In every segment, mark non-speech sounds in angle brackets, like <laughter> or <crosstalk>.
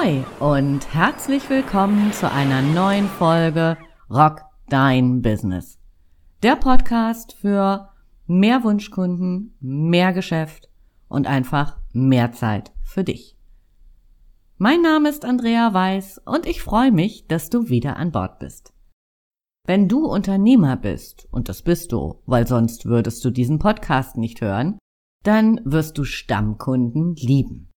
Ahoi und herzlich willkommen zu einer neuen Folge Rock Dein Business. Der Podcast für mehr Wunschkunden, mehr Geschäft und einfach mehr Zeit für dich. Mein Name ist Andrea Weiß und ich freue mich, dass du wieder an Bord bist. Wenn du Unternehmer bist, und das bist du, weil sonst würdest du diesen Podcast nicht hören, dann wirst du Stammkunden lieben.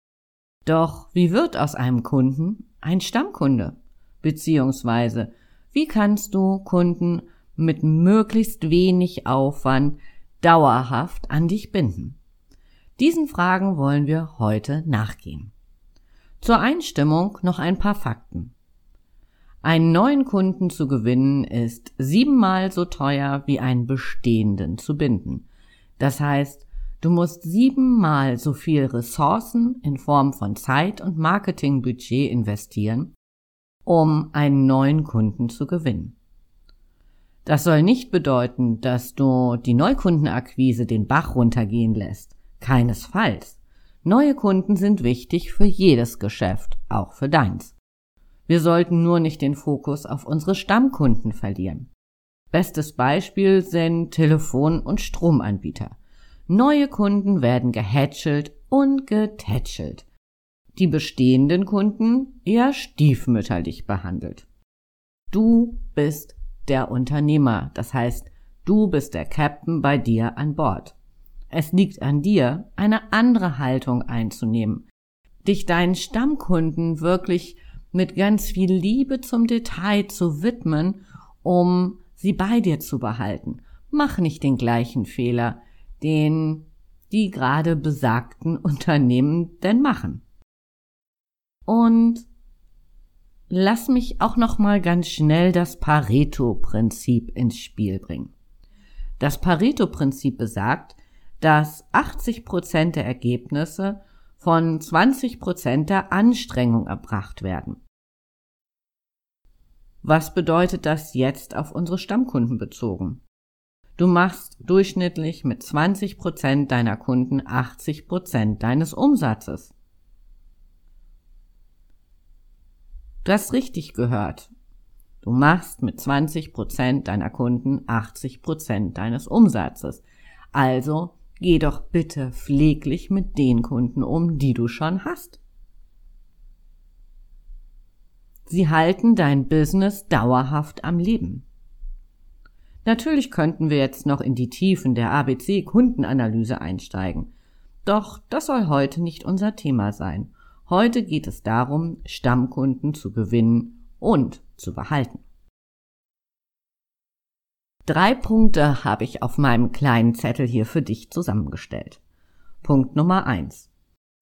Doch wie wird aus einem Kunden ein Stammkunde? Beziehungsweise, wie kannst du Kunden mit möglichst wenig Aufwand dauerhaft an dich binden? Diesen Fragen wollen wir heute nachgehen. Zur Einstimmung noch ein paar Fakten. Einen neuen Kunden zu gewinnen ist siebenmal so teuer wie einen bestehenden zu binden. Das heißt, Du musst siebenmal so viel Ressourcen in Form von Zeit und Marketingbudget investieren, um einen neuen Kunden zu gewinnen. Das soll nicht bedeuten, dass du die Neukundenakquise den Bach runtergehen lässt. Keinesfalls. Neue Kunden sind wichtig für jedes Geschäft, auch für deins. Wir sollten nur nicht den Fokus auf unsere Stammkunden verlieren. Bestes Beispiel sind Telefon- und Stromanbieter. Neue Kunden werden gehätschelt und getätschelt. Die bestehenden Kunden eher stiefmütterlich behandelt. Du bist der Unternehmer, das heißt, du bist der Captain bei dir an Bord. Es liegt an dir, eine andere Haltung einzunehmen, dich deinen Stammkunden wirklich mit ganz viel Liebe zum Detail zu widmen, um sie bei dir zu behalten. Mach nicht den gleichen Fehler, den die gerade besagten Unternehmen denn machen. Und lass mich auch noch mal ganz schnell das Pareto-Prinzip ins Spiel bringen. Das Pareto-Prinzip besagt, dass 80 Prozent der Ergebnisse von 20 Prozent der Anstrengung erbracht werden. Was bedeutet das jetzt auf unsere Stammkunden bezogen? Du machst durchschnittlich mit 20 Prozent deiner Kunden 80 Prozent deines Umsatzes. Du hast richtig gehört. Du machst mit 20 Prozent deiner Kunden 80 Prozent deines Umsatzes. Also geh doch bitte pfleglich mit den Kunden um, die du schon hast. Sie halten dein Business dauerhaft am Leben. Natürlich könnten wir jetzt noch in die Tiefen der ABC-Kundenanalyse einsteigen. Doch das soll heute nicht unser Thema sein. Heute geht es darum, Stammkunden zu gewinnen und zu behalten. Drei Punkte habe ich auf meinem kleinen Zettel hier für dich zusammengestellt. Punkt Nummer eins: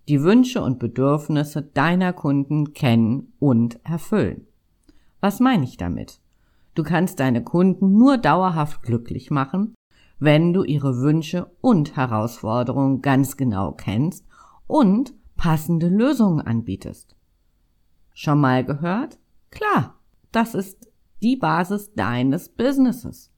Die Wünsche und Bedürfnisse deiner Kunden kennen und erfüllen. Was meine ich damit? Du kannst deine Kunden nur dauerhaft glücklich machen, wenn du ihre Wünsche und Herausforderungen ganz genau kennst und passende Lösungen anbietest. Schon mal gehört? Klar, das ist die Basis deines Businesses.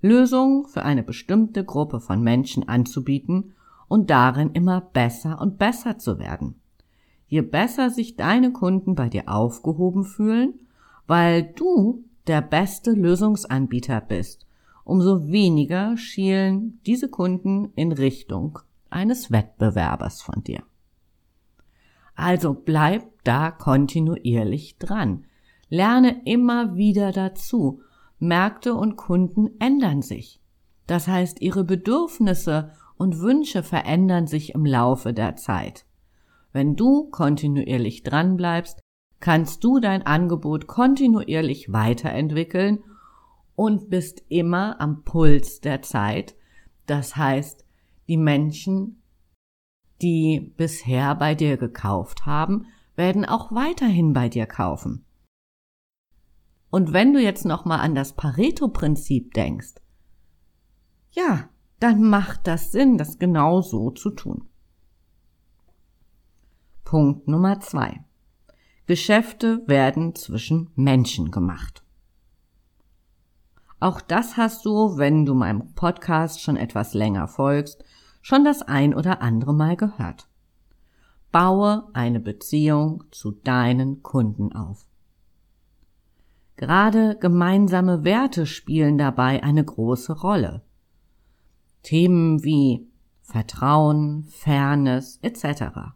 Lösungen für eine bestimmte Gruppe von Menschen anzubieten und darin immer besser und besser zu werden. Je besser sich deine Kunden bei dir aufgehoben fühlen, weil du der beste Lösungsanbieter bist, umso weniger schielen diese Kunden in Richtung eines Wettbewerbers von dir. Also bleib da kontinuierlich dran. Lerne immer wieder dazu. Märkte und Kunden ändern sich. Das heißt, ihre Bedürfnisse und Wünsche verändern sich im Laufe der Zeit. Wenn du kontinuierlich dran bleibst, kannst du dein Angebot kontinuierlich weiterentwickeln und bist immer am Puls der Zeit. Das heißt, die Menschen, die bisher bei dir gekauft haben, werden auch weiterhin bei dir kaufen. Und wenn du jetzt nochmal an das Pareto-Prinzip denkst, ja, dann macht das Sinn, das genau so zu tun. Punkt Nummer zwei. Geschäfte werden zwischen Menschen gemacht. Auch das hast du, wenn du meinem Podcast schon etwas länger folgst, schon das ein oder andere Mal gehört. Baue eine Beziehung zu deinen Kunden auf. Gerade gemeinsame Werte spielen dabei eine große Rolle. Themen wie Vertrauen, Fairness etc.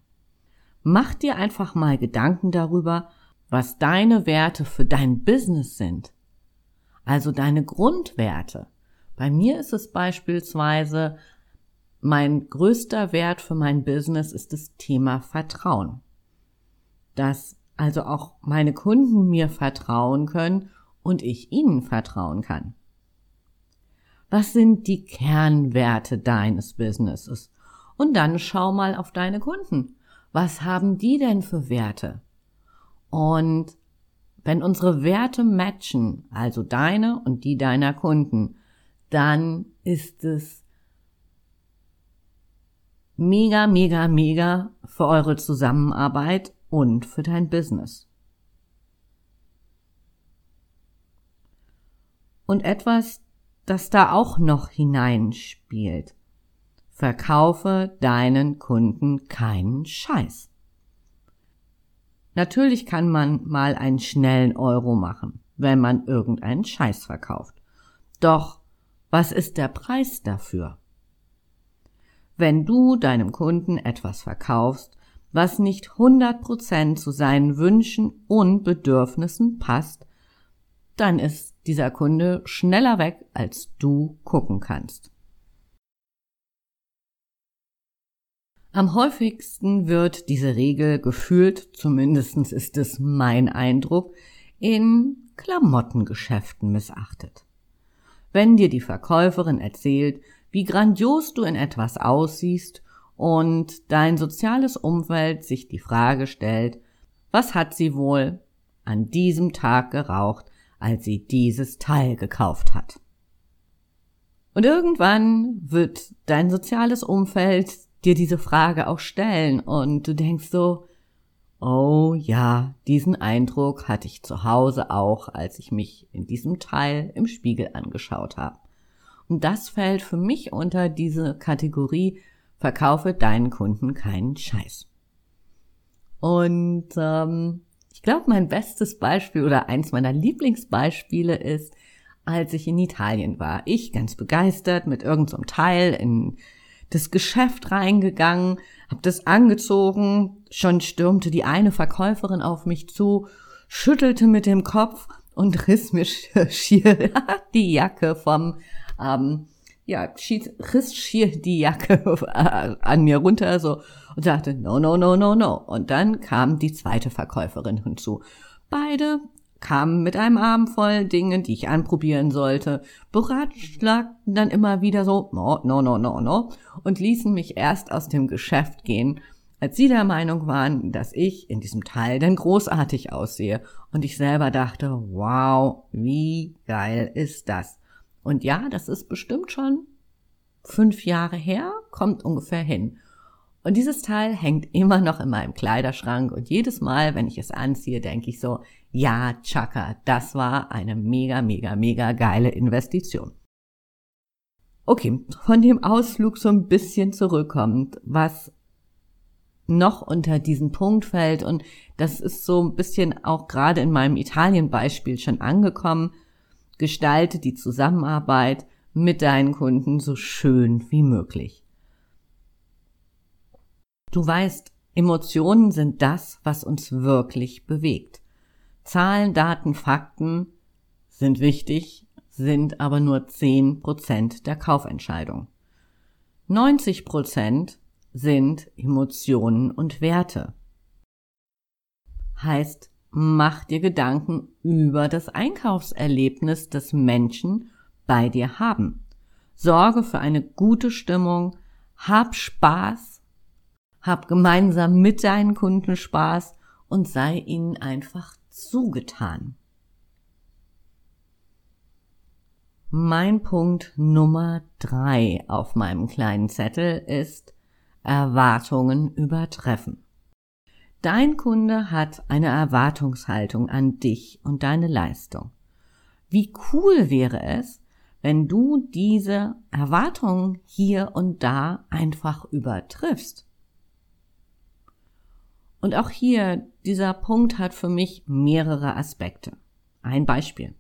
Mach dir einfach mal Gedanken darüber, was deine Werte für dein Business sind. Also deine Grundwerte. Bei mir ist es beispielsweise, mein größter Wert für mein Business ist das Thema Vertrauen. Dass also auch meine Kunden mir vertrauen können und ich ihnen vertrauen kann. Was sind die Kernwerte deines Businesses? Und dann schau mal auf deine Kunden. Was haben die denn für Werte? Und wenn unsere Werte matchen, also deine und die deiner Kunden, dann ist es mega, mega, mega für eure Zusammenarbeit und für dein Business. Und etwas, das da auch noch hineinspielt. Verkaufe deinen Kunden keinen Scheiß. Natürlich kann man mal einen schnellen Euro machen, wenn man irgendeinen Scheiß verkauft. Doch was ist der Preis dafür? Wenn du deinem Kunden etwas verkaufst, was nicht 100% zu seinen Wünschen und Bedürfnissen passt, dann ist dieser Kunde schneller weg, als du gucken kannst. Am häufigsten wird diese Regel gefühlt, zumindest ist es mein Eindruck, in Klamottengeschäften missachtet. Wenn dir die Verkäuferin erzählt, wie grandios du in etwas aussiehst und dein soziales Umfeld sich die Frage stellt, was hat sie wohl an diesem Tag geraucht, als sie dieses Teil gekauft hat. Und irgendwann wird dein soziales Umfeld dir diese Frage auch stellen und du denkst so, oh ja, diesen Eindruck hatte ich zu Hause auch, als ich mich in diesem Teil im Spiegel angeschaut habe. Und das fällt für mich unter diese Kategorie, verkaufe deinen Kunden keinen Scheiß. Und ähm, ich glaube, mein bestes Beispiel oder eins meiner Lieblingsbeispiele ist, als ich in Italien war. Ich ganz begeistert mit irgendeinem so Teil in das Geschäft reingegangen, hab das angezogen, schon stürmte die eine Verkäuferin auf mich zu, schüttelte mit dem Kopf und riss mir schier <laughs> die Jacke vom, ähm, ja, riss schier die Jacke <laughs> an mir runter so und sagte, no, no, no, no, no. Und dann kam die zweite Verkäuferin hinzu. Beide kamen mit einem Arm voll Dingen, die ich anprobieren sollte, beratschlagten dann immer wieder so, no, no, no, no, no, und ließen mich erst aus dem Geschäft gehen, als sie der Meinung waren, dass ich in diesem Teil denn großartig aussehe. Und ich selber dachte, wow, wie geil ist das? Und ja, das ist bestimmt schon fünf Jahre her, kommt ungefähr hin. Und dieses Teil hängt immer noch in meinem Kleiderschrank und jedes Mal, wenn ich es anziehe, denke ich so, ja, Chaka, das war eine mega, mega, mega geile Investition. Okay, von dem Ausflug so ein bisschen zurückkommt, was noch unter diesen Punkt fällt und das ist so ein bisschen auch gerade in meinem Italien-Beispiel schon angekommen, gestalte die Zusammenarbeit mit deinen Kunden so schön wie möglich. Du weißt, Emotionen sind das, was uns wirklich bewegt. Zahlen, Daten, Fakten sind wichtig, sind aber nur 10 Prozent der Kaufentscheidung. 90 Prozent sind Emotionen und Werte. Heißt, mach dir Gedanken über das Einkaufserlebnis, das Menschen bei dir haben. Sorge für eine gute Stimmung, hab Spaß hab gemeinsam mit deinen Kunden Spaß und sei ihnen einfach zugetan. Mein Punkt Nummer drei auf meinem kleinen Zettel ist Erwartungen übertreffen. Dein Kunde hat eine Erwartungshaltung an dich und deine Leistung. Wie cool wäre es, wenn du diese Erwartungen hier und da einfach übertriffst? Und auch hier, dieser Punkt hat für mich mehrere Aspekte. Ein Beispiel.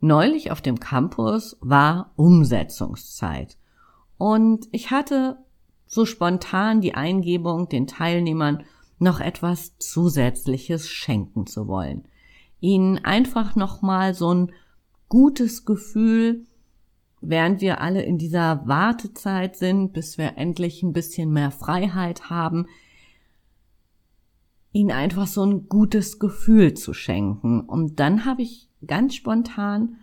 Neulich auf dem Campus war Umsetzungszeit. Und ich hatte so spontan die Eingebung, den Teilnehmern noch etwas Zusätzliches schenken zu wollen. Ihnen einfach nochmal so ein gutes Gefühl, während wir alle in dieser Wartezeit sind, bis wir endlich ein bisschen mehr Freiheit haben, ihnen einfach so ein gutes Gefühl zu schenken. Und dann habe ich ganz spontan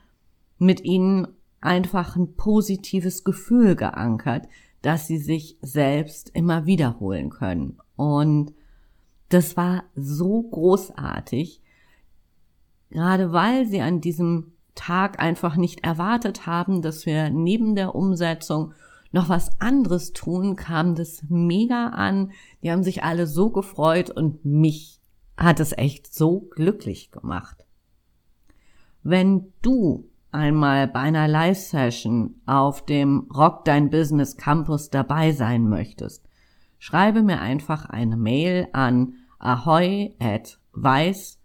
mit ihnen einfach ein positives Gefühl geankert, dass sie sich selbst immer wiederholen können. Und das war so großartig, gerade weil sie an diesem Tag einfach nicht erwartet haben, dass wir neben der Umsetzung noch was anderes tun, kam das mega an. Die haben sich alle so gefreut und mich hat es echt so glücklich gemacht. Wenn du einmal bei einer Live-Session auf dem Rock Dein Business Campus dabei sein möchtest, schreibe mir einfach eine Mail an ahoy at weiß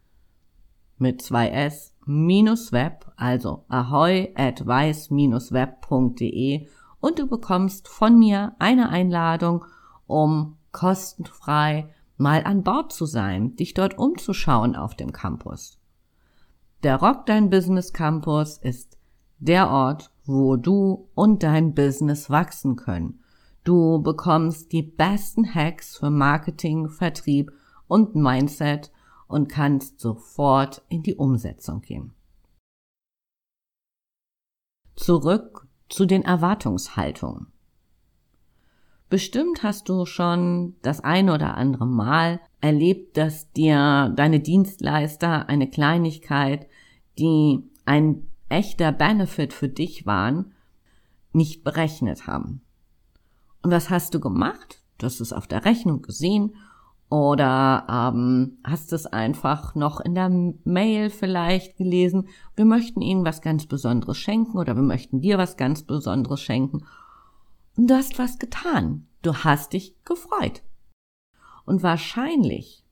mit zwei s minus web, also ahoy at weiß minus web.de und du bekommst von mir eine Einladung, um kostenfrei mal an Bord zu sein, dich dort umzuschauen auf dem Campus. Der Rock Dein Business Campus ist der Ort, wo du und dein Business wachsen können. Du bekommst die besten Hacks für Marketing, Vertrieb und Mindset und kannst sofort in die Umsetzung gehen. Zurück zu den Erwartungshaltungen. Bestimmt hast du schon das ein oder andere Mal erlebt, dass dir deine Dienstleister eine Kleinigkeit, die ein echter Benefit für dich waren, nicht berechnet haben. Und was hast du gemacht? Du hast es auf der Rechnung gesehen oder ähm, hast es einfach noch in der Mail vielleicht gelesen. Wir möchten Ihnen was ganz Besonderes schenken oder wir möchten dir was ganz Besonderes schenken und du hast was getan. Du hast dich gefreut. Und wahrscheinlich,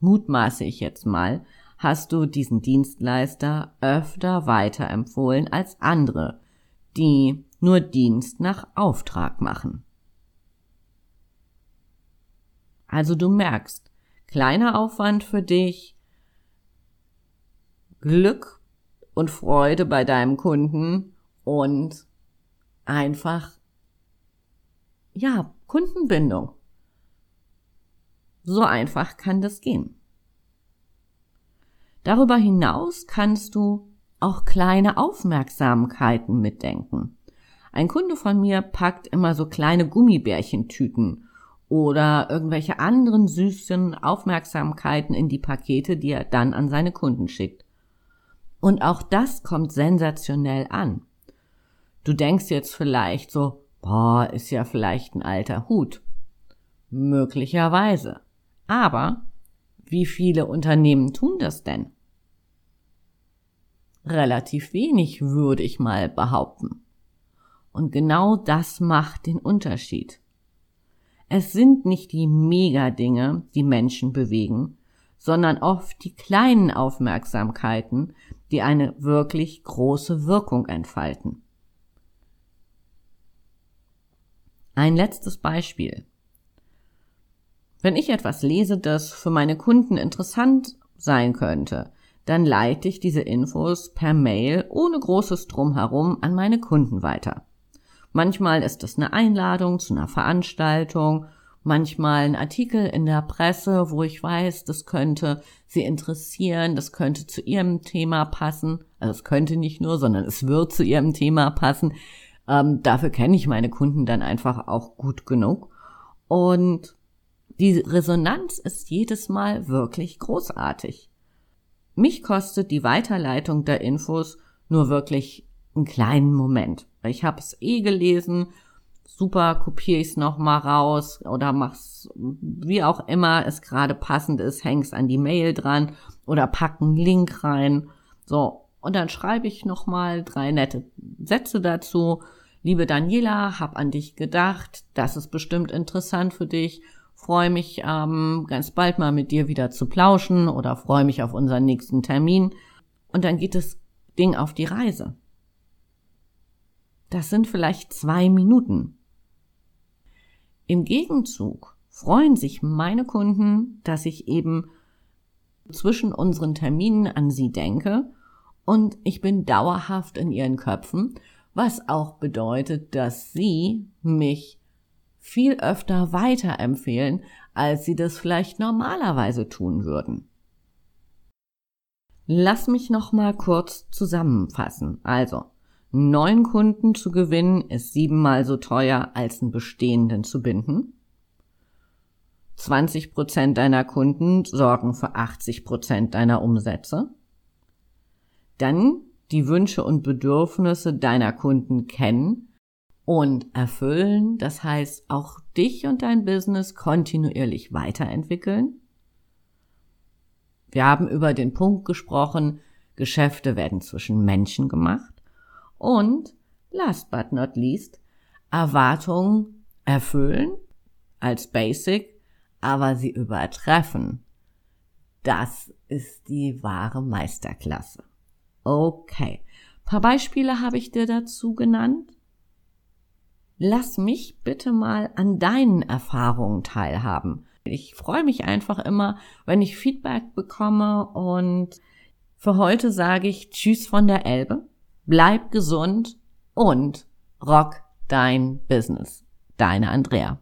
mutmaße ich jetzt mal, hast du diesen Dienstleister öfter weiterempfohlen als andere, die nur Dienst nach Auftrag machen. Also du merkst, kleiner Aufwand für dich, Glück und Freude bei deinem Kunden und einfach ja, Kundenbindung. So einfach kann das gehen. Darüber hinaus kannst du auch kleine Aufmerksamkeiten mitdenken. Ein Kunde von mir packt immer so kleine Gummibärchentüten oder irgendwelche anderen süßen Aufmerksamkeiten in die Pakete, die er dann an seine Kunden schickt. Und auch das kommt sensationell an. Du denkst jetzt vielleicht so, Boah, ist ja vielleicht ein alter Hut. Möglicherweise. Aber wie viele Unternehmen tun das denn? Relativ wenig, würde ich mal behaupten. Und genau das macht den Unterschied. Es sind nicht die Megadinge, die Menschen bewegen, sondern oft die kleinen Aufmerksamkeiten, die eine wirklich große Wirkung entfalten. Ein letztes Beispiel. Wenn ich etwas lese, das für meine Kunden interessant sein könnte, dann leite ich diese Infos per Mail ohne großes Drumherum an meine Kunden weiter. Manchmal ist es eine Einladung zu einer Veranstaltung, manchmal ein Artikel in der Presse, wo ich weiß, das könnte sie interessieren, das könnte zu ihrem Thema passen. Also es könnte nicht nur, sondern es wird zu ihrem Thema passen. Ähm, dafür kenne ich meine Kunden dann einfach auch gut genug. Und die Resonanz ist jedes Mal wirklich großartig. Mich kostet die Weiterleitung der Infos nur wirklich einen kleinen Moment. Ich habe es eh gelesen, super, kopiere ich es nochmal raus oder mach's wie auch immer es gerade passend ist, häng's an die Mail dran oder pack einen Link rein. So, und dann schreibe ich nochmal drei nette Sätze dazu Liebe Daniela, hab an dich gedacht, das ist bestimmt interessant für dich. freue mich ähm, ganz bald mal mit dir wieder zu plauschen oder freue mich auf unseren nächsten Termin. Und dann geht das Ding auf die Reise. Das sind vielleicht zwei Minuten. Im Gegenzug freuen sich meine Kunden, dass ich eben zwischen unseren Terminen an sie denke und ich bin dauerhaft in ihren Köpfen, was auch bedeutet, dass sie mich viel öfter weiterempfehlen, als sie das vielleicht normalerweise tun würden. Lass mich noch mal kurz zusammenfassen. Also, neun Kunden zu gewinnen ist siebenmal so teuer, als einen bestehenden zu binden. 20 Prozent deiner Kunden sorgen für 80 Prozent deiner Umsätze. Dann die Wünsche und Bedürfnisse deiner Kunden kennen und erfüllen, das heißt auch dich und dein Business kontinuierlich weiterentwickeln. Wir haben über den Punkt gesprochen, Geschäfte werden zwischen Menschen gemacht und last but not least, Erwartungen erfüllen als Basic, aber sie übertreffen. Das ist die wahre Meisterklasse. Okay. Ein paar Beispiele habe ich dir dazu genannt. Lass mich bitte mal an deinen Erfahrungen teilhaben. Ich freue mich einfach immer, wenn ich Feedback bekomme und für heute sage ich Tschüss von der Elbe, bleib gesund und rock dein Business. Deine Andrea.